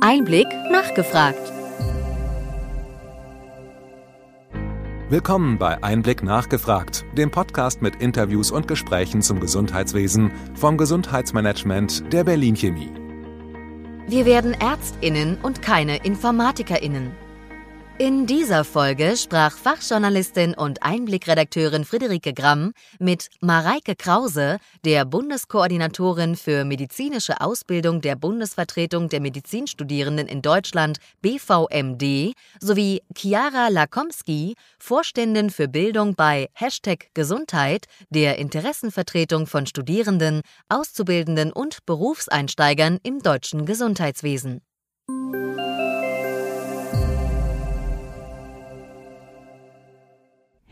Einblick nachgefragt. Willkommen bei Einblick nachgefragt, dem Podcast mit Interviews und Gesprächen zum Gesundheitswesen vom Gesundheitsmanagement der Berlin Chemie. Wir werden Ärztinnen und keine Informatikerinnen. In dieser Folge sprach Fachjournalistin und Einblickredakteurin Friederike Gramm mit Mareike Krause, der Bundeskoordinatorin für medizinische Ausbildung der Bundesvertretung der Medizinstudierenden in Deutschland BVMD, sowie Chiara Lakomski, Vorständin für Bildung bei Hashtag Gesundheit, der Interessenvertretung von Studierenden, Auszubildenden und Berufseinsteigern im deutschen Gesundheitswesen.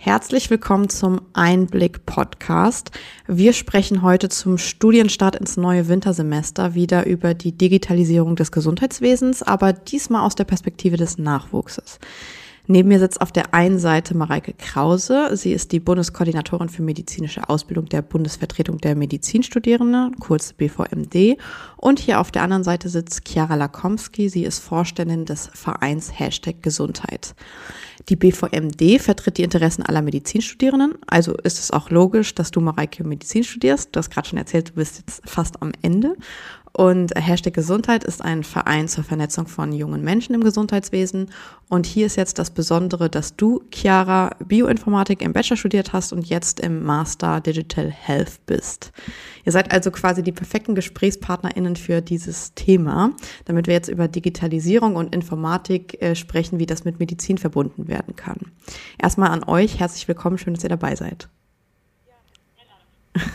Herzlich willkommen zum Einblick Podcast. Wir sprechen heute zum Studienstart ins neue Wintersemester wieder über die Digitalisierung des Gesundheitswesens, aber diesmal aus der Perspektive des Nachwuchses. Neben mir sitzt auf der einen Seite Mareike Krause. Sie ist die Bundeskoordinatorin für medizinische Ausbildung der Bundesvertretung der Medizinstudierenden, kurz BVMD. Und hier auf der anderen Seite sitzt Chiara Lakomski. Sie ist Vorständin des Vereins Hashtag Gesundheit. Die BVMD vertritt die Interessen aller Medizinstudierenden. Also ist es auch logisch, dass du, Mareike, Medizin studierst. Du hast gerade schon erzählt, du bist jetzt fast am Ende. Und Hashtag Gesundheit ist ein Verein zur Vernetzung von jungen Menschen im Gesundheitswesen. Und hier ist jetzt das Besondere, dass du, Chiara, Bioinformatik im Bachelor studiert hast und jetzt im Master Digital Health bist. Ihr seid also quasi die perfekten GesprächspartnerInnen für dieses Thema, damit wir jetzt über Digitalisierung und Informatik äh, sprechen, wie das mit Medizin verbunden werden kann. Erstmal an euch, herzlich willkommen, schön, dass ihr dabei seid.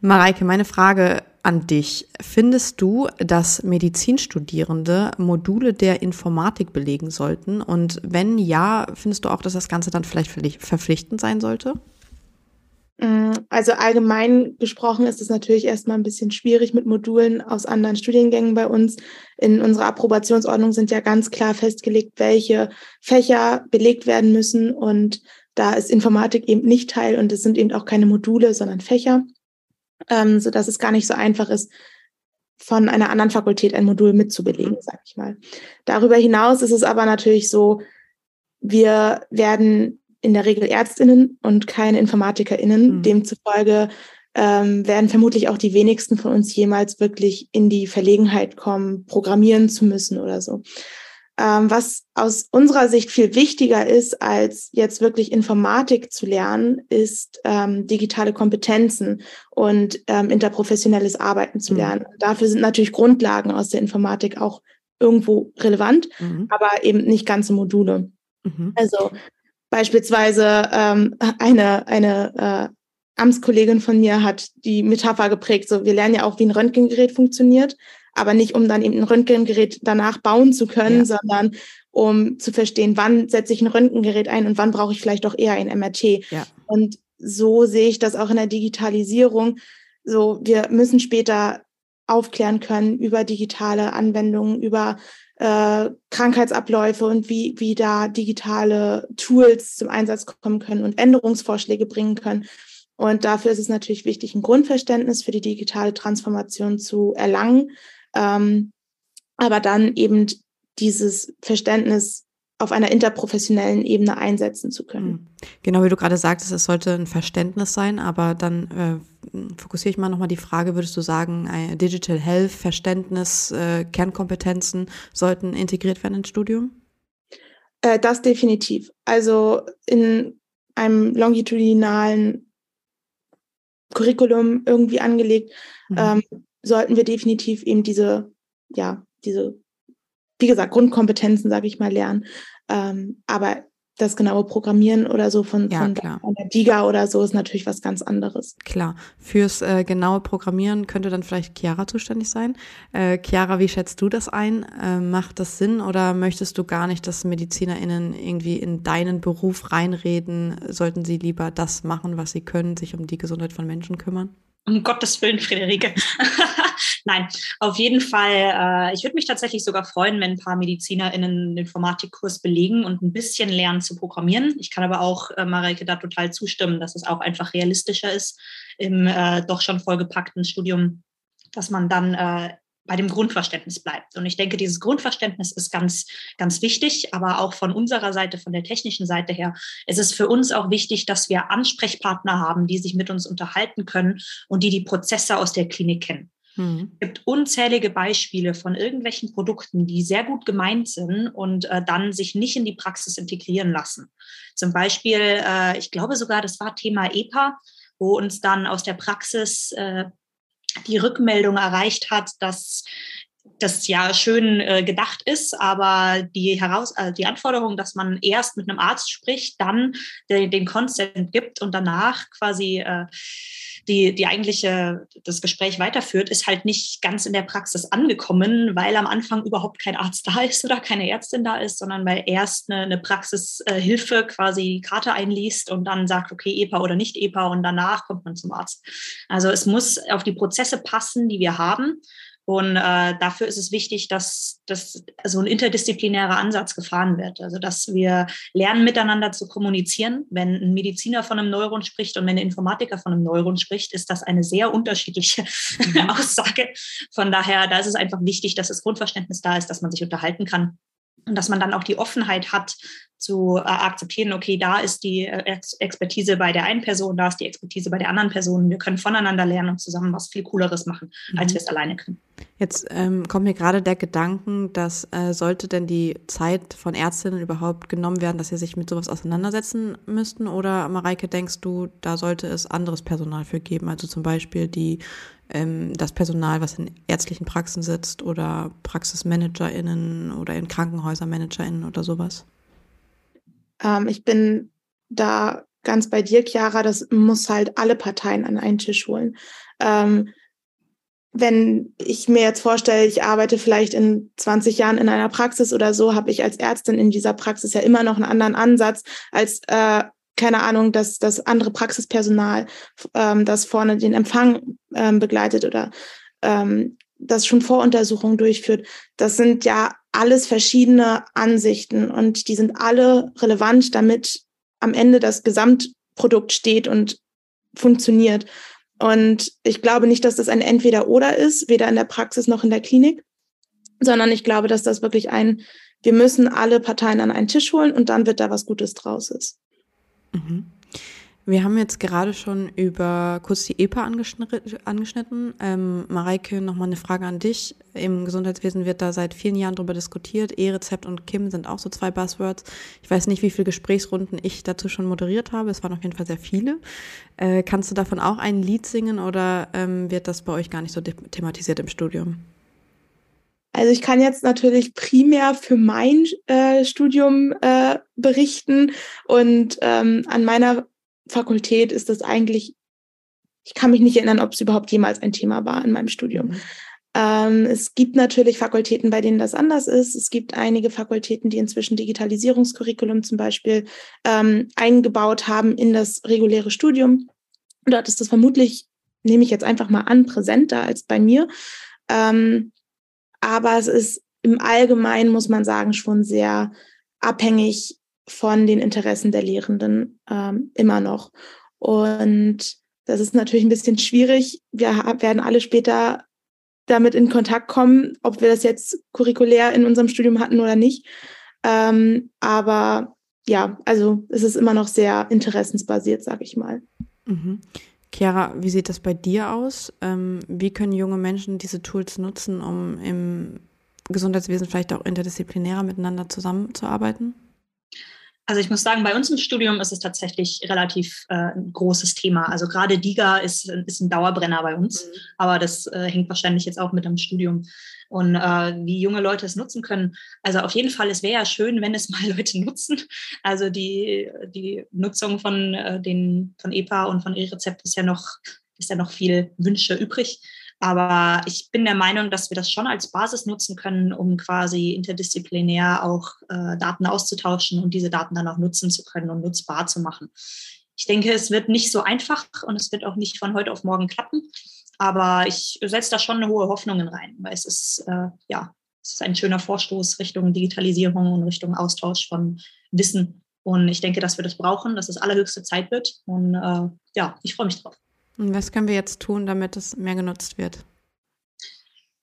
Mareike, meine Frage an dich. Findest du, dass Medizinstudierende Module der Informatik belegen sollten? Und wenn ja, findest du auch, dass das Ganze dann vielleicht verpflichtend sein sollte? Mm, also allgemein gesprochen ist es natürlich erstmal ein bisschen schwierig mit Modulen aus anderen Studiengängen bei uns. In unserer Approbationsordnung sind ja ganz klar festgelegt, welche Fächer belegt werden müssen. Und da ist Informatik eben nicht Teil und es sind eben auch keine Module, sondern Fächer ähm, so dass es gar nicht so einfach ist, von einer anderen Fakultät ein Modul mitzubelegen, mhm. sage ich mal. Darüber hinaus ist es aber natürlich so, wir werden in der Regel Ärztinnen und keine Informatikerinnen. Mhm. Demzufolge ähm, werden vermutlich auch die wenigsten von uns jemals wirklich in die Verlegenheit kommen, programmieren zu müssen oder so. Ähm, was aus unserer Sicht viel wichtiger ist, als jetzt wirklich Informatik zu lernen, ist ähm, digitale Kompetenzen und ähm, interprofessionelles Arbeiten zu mhm. lernen. Mhm. Dafür sind natürlich Grundlagen aus der Informatik auch irgendwo relevant, mhm. aber eben nicht ganze Module. Mhm. Also beispielsweise ähm, eine, eine äh, Amtskollegin von mir hat die Metapher geprägt, so wir lernen ja auch, wie ein Röntgengerät funktioniert, aber nicht um dann eben ein Röntgengerät danach bauen zu können, ja. sondern um zu verstehen, wann setze ich ein Röntgengerät ein und wann brauche ich vielleicht doch eher ein MRT. Ja. Und so sehe ich das auch in der Digitalisierung. So, wir müssen später aufklären können über digitale Anwendungen, über äh, Krankheitsabläufe und wie, wie da digitale Tools zum Einsatz kommen können und Änderungsvorschläge bringen können. Und dafür ist es natürlich wichtig, ein Grundverständnis für die digitale Transformation zu erlangen ähm, aber dann eben dieses Verständnis auf einer interprofessionellen Ebene einsetzen zu können. Hm. Genau wie du gerade sagtest, es sollte ein Verständnis sein, aber dann äh, fokussiere ich mal nochmal die Frage, würdest du sagen, Digital Health, Verständnis, äh, Kernkompetenzen sollten integriert werden ins Studium? Äh, das definitiv. Also in einem longitudinalen Curriculum irgendwie angelegt, mhm. ähm, sollten wir definitiv eben diese, ja, diese, wie gesagt, Grundkompetenzen, sage ich mal, lernen. Ähm, aber das genaue Programmieren oder so von, ja, von, der, von, der, DIGA oder so ist natürlich was ganz anderes. Klar. Fürs äh, genaue Programmieren könnte dann vielleicht Chiara zuständig sein. Äh, Chiara, wie schätzt du das ein? Äh, macht das Sinn oder möchtest du gar nicht, dass MedizinerInnen irgendwie in deinen Beruf reinreden? Sollten sie lieber das machen, was sie können, sich um die Gesundheit von Menschen kümmern? Um Gottes Willen, Friederike. Nein, auf jeden Fall. Äh, ich würde mich tatsächlich sogar freuen, wenn ein paar MedizinerInnen einen Informatikkurs belegen und ein bisschen lernen zu programmieren. Ich kann aber auch äh, Mareike da total zustimmen, dass es auch einfach realistischer ist im äh, doch schon vollgepackten Studium, dass man dann äh, bei dem Grundverständnis bleibt. Und ich denke, dieses Grundverständnis ist ganz, ganz wichtig, aber auch von unserer Seite, von der technischen Seite her, ist es für uns auch wichtig, dass wir Ansprechpartner haben, die sich mit uns unterhalten können und die die Prozesse aus der Klinik kennen. Mhm. Es gibt unzählige Beispiele von irgendwelchen Produkten, die sehr gut gemeint sind und äh, dann sich nicht in die Praxis integrieren lassen. Zum Beispiel, äh, ich glaube sogar, das war Thema EPA, wo uns dann aus der Praxis äh, die Rückmeldung erreicht hat, dass das ja schön äh, gedacht ist, aber die, Heraus äh, die Anforderung, dass man erst mit einem Arzt spricht, dann de den Consent gibt und danach quasi äh, die, die eigentliche, das Gespräch weiterführt, ist halt nicht ganz in der Praxis angekommen, weil am Anfang überhaupt kein Arzt da ist oder keine Ärztin da ist, sondern weil erst eine, eine Praxishilfe quasi die Karte einliest und dann sagt, okay, EPA oder nicht EPA und danach kommt man zum Arzt. Also es muss auf die Prozesse passen, die wir haben. Und äh, dafür ist es wichtig, dass, dass so ein interdisziplinärer Ansatz gefahren wird. Also dass wir lernen, miteinander zu kommunizieren. Wenn ein Mediziner von einem Neuron spricht und wenn ein Informatiker von einem Neuron spricht, ist das eine sehr unterschiedliche mhm. Aussage. Von daher, da ist es einfach wichtig, dass das Grundverständnis da ist, dass man sich unterhalten kann und dass man dann auch die Offenheit hat, zu äh, akzeptieren, okay, da ist die äh, Expertise bei der einen Person, da ist die Expertise bei der anderen Person. Wir können voneinander lernen und zusammen was viel Cooleres machen, mhm. als wir es alleine können. Jetzt ähm, kommt mir gerade der Gedanken, dass äh, sollte denn die Zeit von Ärztinnen überhaupt genommen werden, dass sie sich mit sowas auseinandersetzen müssten? Oder Mareike, denkst du, da sollte es anderes Personal für geben? Also zum Beispiel die ähm, das Personal, was in ärztlichen Praxen sitzt oder PraxismanagerInnen oder in Krankenhäusern ManagerInnen oder sowas? Ähm, ich bin da ganz bei dir, Chiara, das muss halt alle Parteien an einen Tisch holen. Ähm, wenn ich mir jetzt vorstelle, ich arbeite vielleicht in 20 Jahren in einer Praxis oder so, habe ich als Ärztin in dieser Praxis ja immer noch einen anderen Ansatz als äh, keine Ahnung, dass das andere Praxispersonal, ähm, das vorne den Empfang ähm, begleitet oder ähm, das schon Voruntersuchungen durchführt. Das sind ja alles verschiedene Ansichten und die sind alle relevant, damit am Ende das Gesamtprodukt steht und funktioniert. Und ich glaube nicht, dass das ein Entweder-Oder ist, weder in der Praxis noch in der Klinik, sondern ich glaube, dass das wirklich ein, wir müssen alle Parteien an einen Tisch holen und dann wird da was Gutes draus ist. Mhm. Wir haben jetzt gerade schon über kurz die EPA angeschnitten. Ähm, Mareike, nochmal eine Frage an dich. Im Gesundheitswesen wird da seit vielen Jahren darüber diskutiert. E-Rezept und KIM sind auch so zwei Buzzwords. Ich weiß nicht, wie viele Gesprächsrunden ich dazu schon moderiert habe. Es waren auf jeden Fall sehr viele. Äh, kannst du davon auch ein Lied singen oder ähm, wird das bei euch gar nicht so thematisiert im Studium? Also ich kann jetzt natürlich primär für mein äh, Studium äh, berichten und ähm, an meiner Fakultät ist das eigentlich, ich kann mich nicht erinnern, ob es überhaupt jemals ein Thema war in meinem Studium. Mhm. Ähm, es gibt natürlich Fakultäten, bei denen das anders ist. Es gibt einige Fakultäten, die inzwischen Digitalisierungskurriculum zum Beispiel ähm, eingebaut haben in das reguläre Studium. Dort ist das vermutlich, nehme ich jetzt einfach mal an, präsenter als bei mir. Ähm, aber es ist im Allgemeinen, muss man sagen, schon sehr abhängig von den Interessen der Lehrenden ähm, immer noch. Und das ist natürlich ein bisschen schwierig. Wir werden alle später damit in Kontakt kommen, ob wir das jetzt curriculär in unserem Studium hatten oder nicht. Ähm, aber ja, also es ist immer noch sehr interessensbasiert, sage ich mal. Mhm. Chiara, wie sieht das bei dir aus? Ähm, wie können junge Menschen diese Tools nutzen, um im Gesundheitswesen vielleicht auch interdisziplinärer miteinander zusammenzuarbeiten? Also ich muss sagen, bei uns im Studium ist es tatsächlich relativ äh, ein großes Thema. Also gerade DIGA ist, ist ein Dauerbrenner bei uns, mhm. aber das äh, hängt wahrscheinlich jetzt auch mit dem Studium und äh, wie junge Leute es nutzen können. Also auf jeden Fall, es wäre ja schön, wenn es mal Leute nutzen. Also die, die Nutzung von äh, den von EPA und von E-Rezept ist ja noch ist ja noch viel Wünsche übrig. Aber ich bin der Meinung, dass wir das schon als Basis nutzen können, um quasi interdisziplinär auch äh, Daten auszutauschen und diese Daten dann auch nutzen zu können und nutzbar zu machen. Ich denke, es wird nicht so einfach und es wird auch nicht von heute auf morgen klappen. Aber ich setze da schon eine hohe Hoffnungen rein, weil es ist, äh, ja, es ist ein schöner Vorstoß Richtung Digitalisierung und Richtung Austausch von Wissen. Und ich denke, dass wir das brauchen, dass es allerhöchste Zeit wird. Und äh, ja, ich freue mich drauf. Und was können wir jetzt tun, damit es mehr genutzt wird?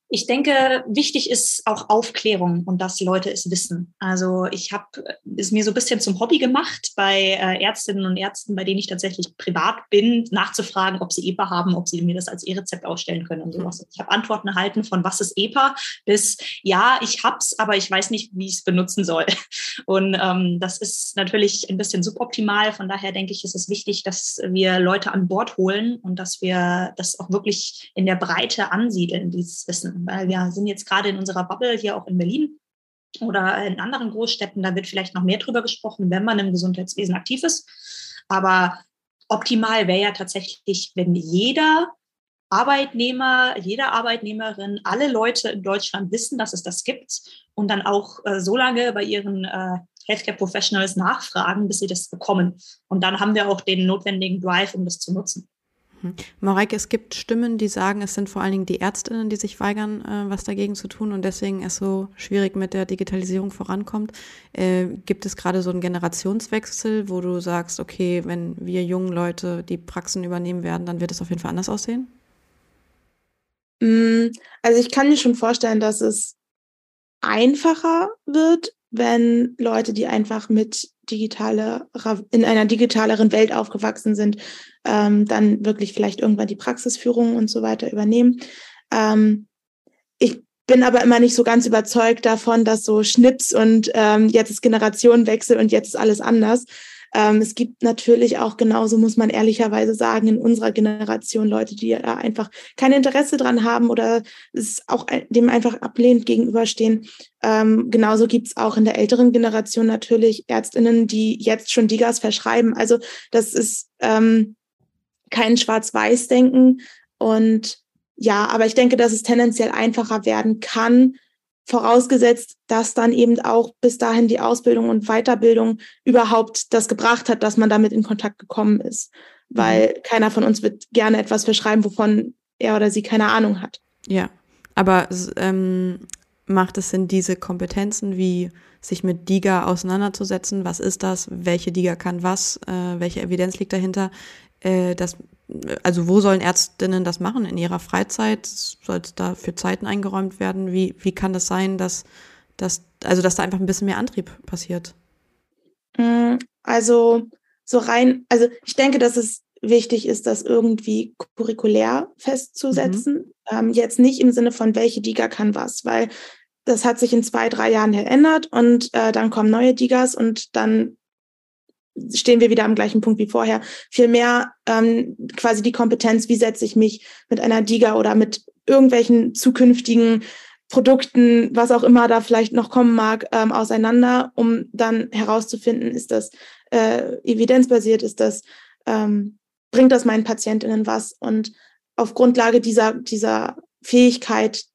Ich denke, wichtig ist auch Aufklärung und dass Leute es wissen. Also ich habe es mir so ein bisschen zum Hobby gemacht, bei äh, Ärztinnen und Ärzten, bei denen ich tatsächlich privat bin, nachzufragen, ob sie EPA haben, ob sie mir das als E-Rezept ausstellen können und sowas. Ich habe Antworten erhalten von was ist EPA bis ja, ich hab's, aber ich weiß nicht, wie ich es benutzen soll. Und ähm, das ist natürlich ein bisschen suboptimal. Von daher denke ich, ist es wichtig, dass wir Leute an Bord holen und dass wir das auch wirklich in der Breite ansiedeln, dieses Wissen weil wir sind jetzt gerade in unserer Bubble hier auch in Berlin oder in anderen Großstädten, da wird vielleicht noch mehr drüber gesprochen, wenn man im Gesundheitswesen aktiv ist. Aber optimal wäre ja tatsächlich, wenn jeder Arbeitnehmer, jede Arbeitnehmerin, alle Leute in Deutschland wissen, dass es das gibt und dann auch äh, so lange bei ihren äh, Healthcare Professionals nachfragen, bis sie das bekommen. Und dann haben wir auch den notwendigen Drive, um das zu nutzen. Mhm. Mareike, es gibt Stimmen, die sagen, es sind vor allen Dingen die Ärztinnen, die sich weigern, äh, was dagegen zu tun und deswegen es so schwierig mit der Digitalisierung vorankommt. Äh, gibt es gerade so einen Generationswechsel, wo du sagst, okay, wenn wir jungen Leute die Praxen übernehmen werden, dann wird es auf jeden Fall anders aussehen? Mm, also ich kann mir schon vorstellen, dass es einfacher wird, wenn Leute, die einfach mit digitale, in einer digitaleren Welt aufgewachsen sind, ähm, dann wirklich vielleicht irgendwann die Praxisführung und so weiter übernehmen. Ähm, ich bin aber immer nicht so ganz überzeugt davon, dass so Schnips und ähm, jetzt ist Generationenwechsel und jetzt ist alles anders. Ähm, es gibt natürlich auch genauso, muss man ehrlicherweise sagen, in unserer Generation Leute, die da einfach kein Interesse dran haben oder es auch dem einfach ablehnend gegenüberstehen. Ähm, genauso gibt es auch in der älteren Generation natürlich Ärztinnen, die jetzt schon Digas verschreiben. Also das ist ähm, kein Schwarz-Weiß-Denken. Und ja, aber ich denke, dass es tendenziell einfacher werden kann, vorausgesetzt, dass dann eben auch bis dahin die Ausbildung und Weiterbildung überhaupt das gebracht hat, dass man damit in Kontakt gekommen ist. Weil mhm. keiner von uns wird gerne etwas verschreiben, wovon er oder sie keine Ahnung hat. Ja, aber ähm, macht es Sinn, diese Kompetenzen wie sich mit DIGA auseinanderzusetzen? Was ist das? Welche DIGA kann was? Äh, welche Evidenz liegt dahinter? Äh, das, also wo sollen Ärztinnen das machen? In ihrer Freizeit? Soll es da für Zeiten eingeräumt werden? Wie, wie kann das sein, dass, dass, also dass da einfach ein bisschen mehr Antrieb passiert? Mm, also so rein, also ich denke, dass es wichtig ist, das irgendwie curriculär festzusetzen. Mhm. Ähm, jetzt nicht im Sinne von, welche Diga kann was, weil das hat sich in zwei, drei Jahren geändert und äh, dann kommen neue Digas und dann stehen wir wieder am gleichen Punkt wie vorher. Vielmehr ähm, quasi die Kompetenz, wie setze ich mich mit einer DIGA oder mit irgendwelchen zukünftigen Produkten, was auch immer da vielleicht noch kommen mag, ähm, auseinander, um dann herauszufinden, ist das äh, evidenzbasiert, ist das, ähm, bringt das meinen Patientinnen was? Und auf Grundlage dieser, dieser Fähigkeit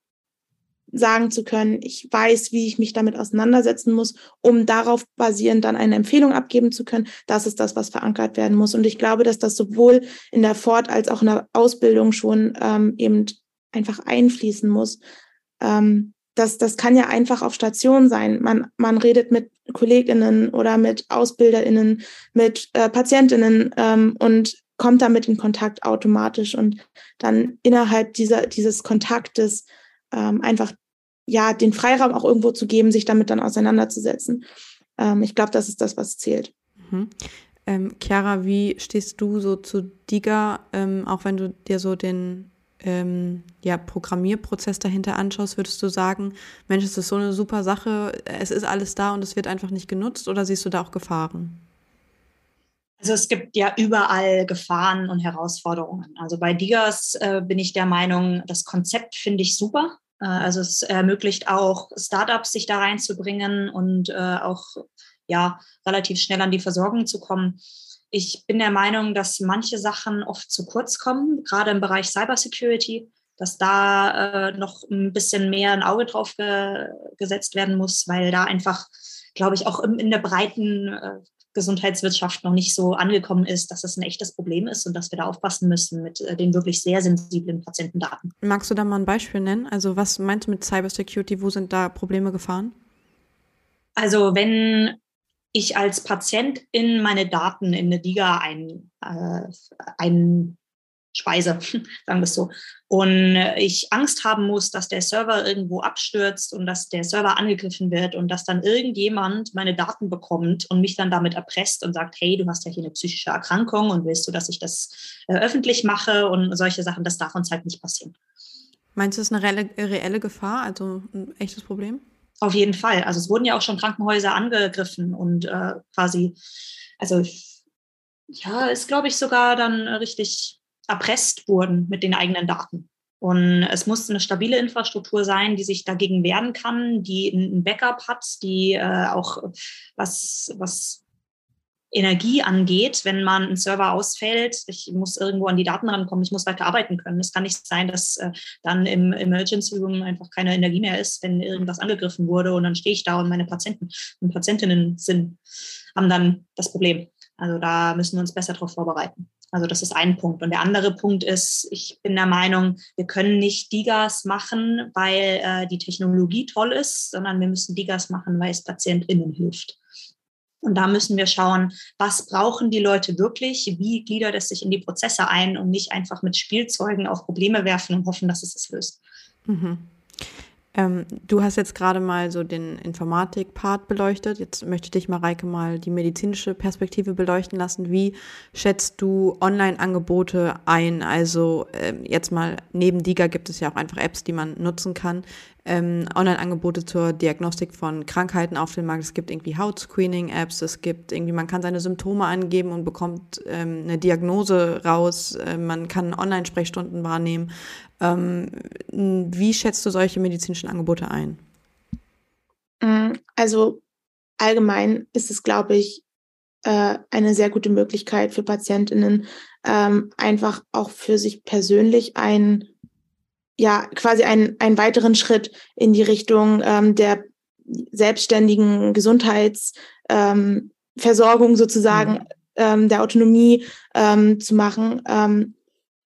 sagen zu können, ich weiß, wie ich mich damit auseinandersetzen muss, um darauf basierend dann eine Empfehlung abgeben zu können. Das ist das, was verankert werden muss. Und ich glaube, dass das sowohl in der Fort- als auch in der Ausbildung schon ähm, eben einfach einfließen muss. Ähm, das, das kann ja einfach auf Station sein. Man, man redet mit KollegInnen oder mit AusbilderInnen, mit äh, PatientInnen ähm, und kommt damit in Kontakt automatisch und dann innerhalb dieser, dieses Kontaktes ähm, einfach ja den Freiraum auch irgendwo zu geben, sich damit dann auseinanderzusetzen. Ähm, ich glaube, das ist das, was zählt. Mhm. Ähm, Chiara, wie stehst du so zu DIGA, ähm, auch wenn du dir so den ähm, ja, Programmierprozess dahinter anschaust, würdest du sagen, Mensch, es ist so eine super Sache, es ist alles da und es wird einfach nicht genutzt oder siehst du da auch Gefahren? Also es gibt ja überall Gefahren und Herausforderungen. Also bei Digas äh, bin ich der Meinung, das Konzept finde ich super. Äh, also es ermöglicht auch Startups, sich da reinzubringen und äh, auch ja relativ schnell an die Versorgung zu kommen. Ich bin der Meinung, dass manche Sachen oft zu kurz kommen, gerade im Bereich Cybersecurity, dass da äh, noch ein bisschen mehr ein Auge drauf ge gesetzt werden muss, weil da einfach, glaube ich, auch in der breiten Gesundheitswirtschaft noch nicht so angekommen ist, dass das ein echtes Problem ist und dass wir da aufpassen müssen mit äh, den wirklich sehr sensiblen Patientendaten. Magst du da mal ein Beispiel nennen? Also was meinst du mit Cybersecurity? Wo sind da Probleme gefahren? Also wenn ich als Patient in meine Daten in eine DIGA ein, äh, ein Speise, sagen wir es so. Und ich Angst haben muss, dass der Server irgendwo abstürzt und dass der Server angegriffen wird und dass dann irgendjemand meine Daten bekommt und mich dann damit erpresst und sagt, hey, du hast ja hier eine psychische Erkrankung und willst du, dass ich das äh, öffentlich mache und solche Sachen, das darf uns halt nicht passieren. Meinst du, das ist eine reelle, reelle Gefahr, also ein echtes Problem? Auf jeden Fall. Also es wurden ja auch schon Krankenhäuser angegriffen und äh, quasi, also ja, ist glaube ich sogar dann richtig erpresst wurden mit den eigenen Daten. Und es muss eine stabile Infrastruktur sein, die sich dagegen wehren kann, die ein Backup hat, die äh, auch was, was Energie angeht, wenn man ein Server ausfällt, ich muss irgendwo an die Daten rankommen, ich muss weiter arbeiten können. Es kann nicht sein, dass äh, dann im Emergency Room einfach keine Energie mehr ist, wenn irgendwas angegriffen wurde und dann stehe ich da und meine Patienten und Patientinnen sind, haben dann das Problem. Also da müssen wir uns besser darauf vorbereiten. Also das ist ein Punkt. Und der andere Punkt ist, ich bin der Meinung, wir können nicht Digas machen, weil äh, die Technologie toll ist, sondern wir müssen Digas machen, weil es PatientInnen hilft. Und da müssen wir schauen, was brauchen die Leute wirklich? Wie gliedert es sich in die Prozesse ein und nicht einfach mit Spielzeugen auf Probleme werfen und hoffen, dass es es löst. Mhm. Ähm, du hast jetzt gerade mal so den Informatik-Part beleuchtet. Jetzt möchte ich dich, Mareike, mal die medizinische Perspektive beleuchten lassen. Wie schätzt du Online-Angebote ein? Also ähm, jetzt mal neben DIGA gibt es ja auch einfach Apps, die man nutzen kann ähm, Online-Angebote zur Diagnostik von Krankheiten auf dem Markt. Es gibt irgendwie Hautscreening-Apps, es gibt irgendwie, man kann seine Symptome angeben und bekommt ähm, eine Diagnose raus, äh, man kann Online-Sprechstunden wahrnehmen. Ähm, wie schätzt du solche medizinischen Angebote ein? Mm, also allgemein ist es, glaube ich, äh, eine sehr gute Möglichkeit für Patientinnen, ähm, einfach auch für sich persönlich ein ja quasi einen, einen weiteren Schritt in die Richtung ähm, der selbstständigen Gesundheitsversorgung sozusagen, mhm. der Autonomie zu machen,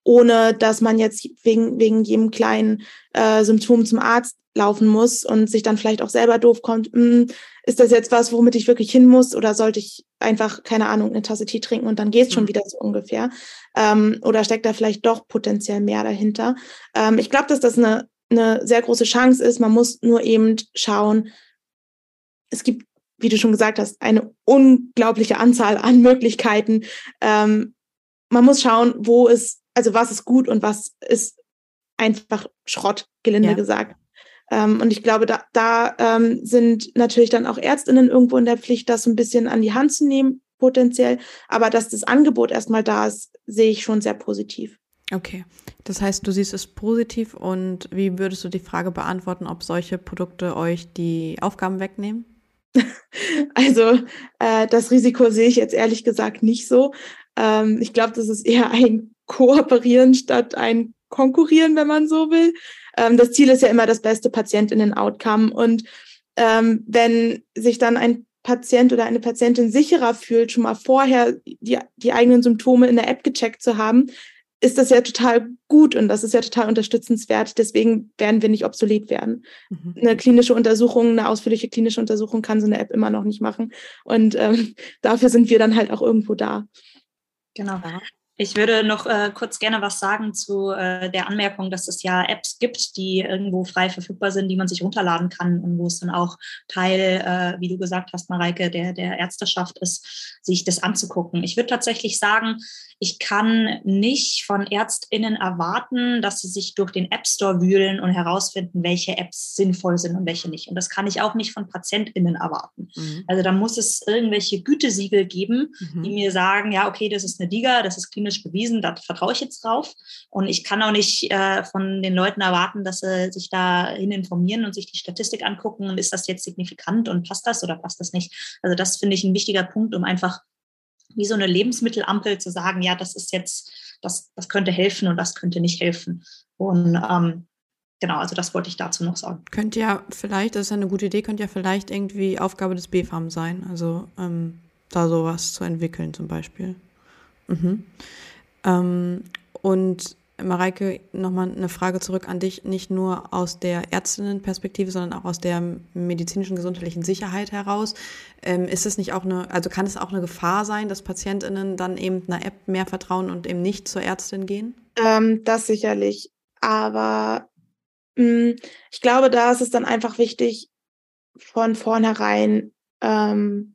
ohne dass man jetzt wegen, wegen jedem kleinen äh, Symptom zum Arzt laufen muss und sich dann vielleicht auch selber doof kommt, hm, ist das jetzt was, womit ich wirklich hin muss oder sollte ich einfach, keine Ahnung, eine Tasse Tee trinken und dann geht es schon mhm. wieder so ungefähr? Ähm, oder steckt da vielleicht doch potenziell mehr dahinter? Ähm, ich glaube, dass das eine, eine sehr große Chance ist. Man muss nur eben schauen, es gibt, wie du schon gesagt hast, eine unglaubliche Anzahl an Möglichkeiten. Ähm, man muss schauen, wo ist, also was ist gut und was ist einfach Schrott, gelinde ja. gesagt. Ähm, und ich glaube, da, da ähm, sind natürlich dann auch Ärztinnen irgendwo in der Pflicht, das ein bisschen an die Hand zu nehmen, potenziell. Aber dass das Angebot erstmal da ist, sehe ich schon sehr positiv. Okay, das heißt, du siehst es positiv und wie würdest du die Frage beantworten, ob solche Produkte euch die Aufgaben wegnehmen? Also äh, das Risiko sehe ich jetzt ehrlich gesagt nicht so. Ähm, ich glaube, das ist eher ein Kooperieren statt ein Konkurrieren, wenn man so will. Ähm, das Ziel ist ja immer das beste Patientinnen-Outcome. Und ähm, wenn sich dann ein Patient oder eine Patientin sicherer fühlt, schon mal vorher die, die eigenen Symptome in der App gecheckt zu haben, ist das ja total gut und das ist ja total unterstützenswert. Deswegen werden wir nicht obsolet werden. Mhm. Eine klinische Untersuchung, eine ausführliche klinische Untersuchung kann so eine App immer noch nicht machen. Und ähm, dafür sind wir dann halt auch irgendwo da. Genau. Ich würde noch äh, kurz gerne was sagen zu äh, der Anmerkung, dass es ja Apps gibt, die irgendwo frei verfügbar sind, die man sich runterladen kann und wo es dann auch Teil, äh, wie du gesagt hast, Mareike, der, der Ärzteschaft ist, sich das anzugucken. Ich würde tatsächlich sagen, ich kann nicht von ÄrztInnen erwarten, dass sie sich durch den App Store wühlen und herausfinden, welche Apps sinnvoll sind und welche nicht. Und das kann ich auch nicht von PatientInnen erwarten. Mhm. Also da muss es irgendwelche Gütesiegel geben, mhm. die mir sagen, ja, okay, das ist eine DIGA, das ist klinisch bewiesen, da vertraue ich jetzt drauf. Und ich kann auch nicht äh, von den Leuten erwarten, dass sie sich dahin informieren und sich die Statistik angucken und ist das jetzt signifikant und passt das oder passt das nicht. Also das finde ich ein wichtiger Punkt, um einfach wie so eine Lebensmittelampel zu sagen, ja, das ist jetzt, das, das könnte helfen und das könnte nicht helfen. Und ähm, genau, also das wollte ich dazu noch sagen. Könnte ja vielleicht, das ist eine gute Idee, könnte ja vielleicht irgendwie Aufgabe des BFAM sein, also ähm, da sowas zu entwickeln zum Beispiel. Mhm. Ähm, und Mareike, nochmal eine Frage zurück an dich, nicht nur aus der Ärztinnenperspektive, sondern auch aus der medizinischen gesundheitlichen Sicherheit heraus. Ähm, ist es nicht auch eine, also kann es auch eine Gefahr sein, dass PatientInnen dann eben einer App mehr vertrauen und eben nicht zur Ärztin gehen? Ähm, das sicherlich. Aber mh, hm, ich glaube, da ist es dann einfach wichtig, von vornherein, ähm,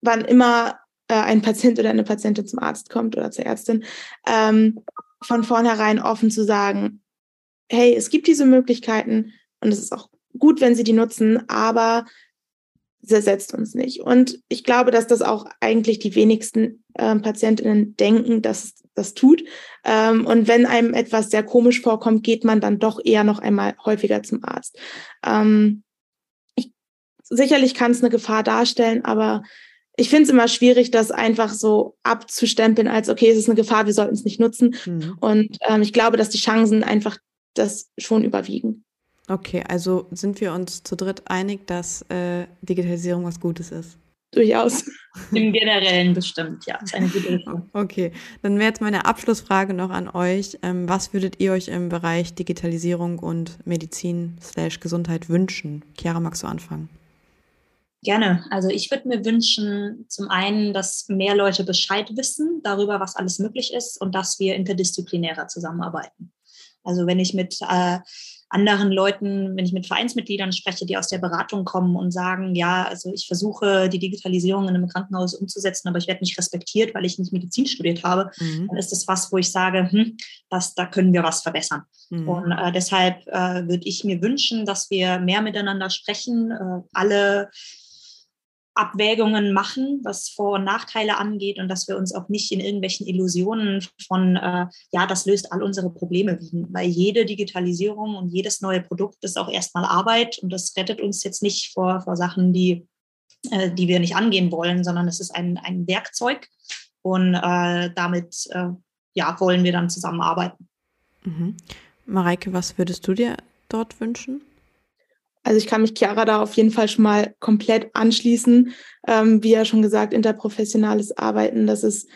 wann immer äh, ein Patient oder eine Patientin zum Arzt kommt oder zur Ärztin, ähm, von vornherein offen zu sagen, hey, es gibt diese Möglichkeiten und es ist auch gut, wenn Sie die nutzen, aber sie ersetzt uns nicht. Und ich glaube, dass das auch eigentlich die wenigsten ähm, Patientinnen denken, dass das tut. Ähm, und wenn einem etwas sehr komisch vorkommt, geht man dann doch eher noch einmal häufiger zum Arzt. Ähm, ich, sicherlich kann es eine Gefahr darstellen, aber ich finde es immer schwierig, das einfach so abzustempeln als, okay, es ist eine Gefahr, wir sollten es nicht nutzen. Mhm. Und ähm, ich glaube, dass die Chancen einfach das schon überwiegen. Okay, also sind wir uns zu dritt einig, dass äh, Digitalisierung was Gutes ist? Durchaus. Im Generellen bestimmt, ja. Ist eine gute. Okay, dann wäre jetzt meine Abschlussfrage noch an euch. Ähm, was würdet ihr euch im Bereich Digitalisierung und Medizin slash Gesundheit wünschen? Chiara, magst du anfangen? Gerne. Also ich würde mir wünschen, zum einen, dass mehr Leute Bescheid wissen darüber, was alles möglich ist und dass wir interdisziplinärer zusammenarbeiten. Also wenn ich mit äh, anderen Leuten, wenn ich mit Vereinsmitgliedern spreche, die aus der Beratung kommen und sagen, ja, also ich versuche die Digitalisierung in einem Krankenhaus umzusetzen, aber ich werde nicht respektiert, weil ich nicht Medizin studiert habe, mhm. dann ist das was, wo ich sage, hm, das, da können wir was verbessern. Mhm. Und äh, deshalb äh, würde ich mir wünschen, dass wir mehr miteinander sprechen, äh, alle Abwägungen machen, was Vor- und Nachteile angeht und dass wir uns auch nicht in irgendwelchen Illusionen von, äh, ja, das löst all unsere Probleme wiegen, weil jede Digitalisierung und jedes neue Produkt ist auch erstmal Arbeit und das rettet uns jetzt nicht vor, vor Sachen, die, äh, die wir nicht angehen wollen, sondern es ist ein, ein Werkzeug und äh, damit äh, ja, wollen wir dann zusammenarbeiten. Mhm. Mareike, was würdest du dir dort wünschen? Also ich kann mich Chiara da auf jeden Fall schon mal komplett anschließen. Ähm, wie ja schon gesagt, interprofessionales Arbeiten, das ist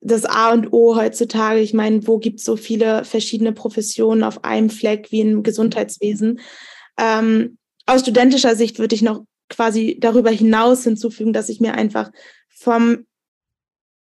das A und O heutzutage. Ich meine, wo gibt es so viele verschiedene Professionen auf einem Fleck wie im Gesundheitswesen? Ähm, aus studentischer Sicht würde ich noch quasi darüber hinaus hinzufügen, dass ich mir einfach vom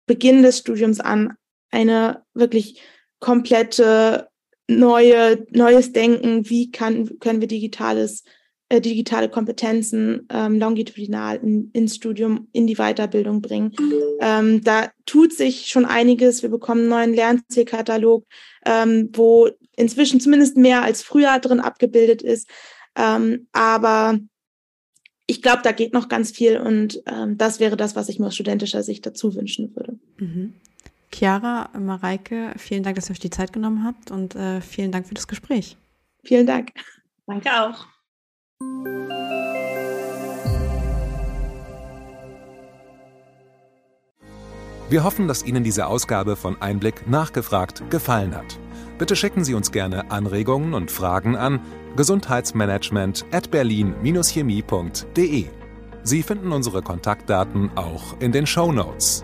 Beginn des Studiums an eine wirklich komplette neue, neues Denken, wie kann, können wir digitales äh, digitale Kompetenzen ähm, longitudinal in, ins Studium, in die Weiterbildung bringen. Ähm, da tut sich schon einiges. Wir bekommen einen neuen Lernzielkatalog, ähm, wo inzwischen zumindest mehr als früher drin abgebildet ist. Ähm, aber ich glaube, da geht noch ganz viel und ähm, das wäre das, was ich mir aus studentischer Sicht dazu wünschen würde. Mhm. Chiara, Mareike, vielen Dank, dass ihr euch die Zeit genommen habt und äh, vielen Dank für das Gespräch. Vielen Dank. Danke auch. Wir hoffen, dass Ihnen diese Ausgabe von Einblick nachgefragt gefallen hat. Bitte schicken Sie uns gerne Anregungen und Fragen an gesundheitsmanagement at berlin-chemie.de. Sie finden unsere Kontaktdaten auch in den Show Notes.